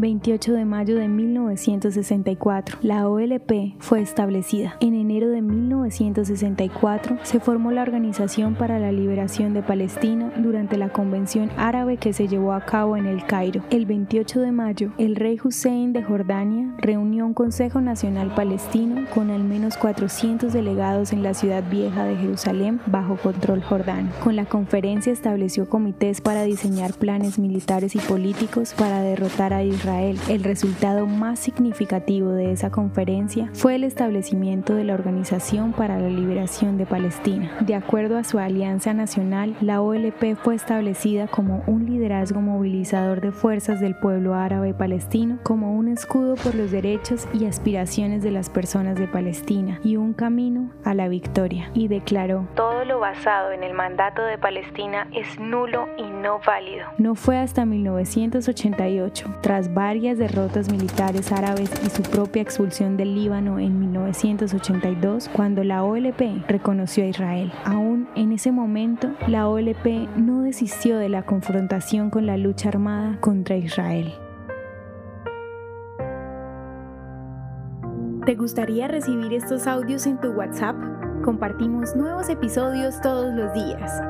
28 de mayo de 1964, la OLP fue establecida. En enero de 1964 se formó la Organización para la Liberación de Palestina durante la Convención Árabe que se llevó a cabo en el Cairo. El 28 de mayo, el rey Hussein de Jordania reunió un Consejo Nacional Palestino con al menos 400 delegados en la ciudad vieja de Jerusalén bajo control jordano. Con la conferencia estableció comités para diseñar planes militares y políticos para derrotar a Israel. El resultado más significativo de esa conferencia fue el establecimiento de la Organización para la Liberación de Palestina. De acuerdo a su alianza nacional, la OLP fue establecida como un liderazgo movilizador de fuerzas del pueblo árabe palestino, como un escudo por los derechos y aspiraciones de las personas de Palestina y un camino a la victoria. Y declaró, todo lo basado en el mandato de Palestina es nulo y no válido. No fue hasta 1988, tras varias derrotas militares árabes y su propia expulsión del Líbano en 1982, cuando la OLP reconoció a Israel. Aún en ese momento, la OLP no desistió de la confrontación con la lucha armada contra Israel. ¿Te gustaría recibir estos audios en tu WhatsApp? Compartimos nuevos episodios todos los días.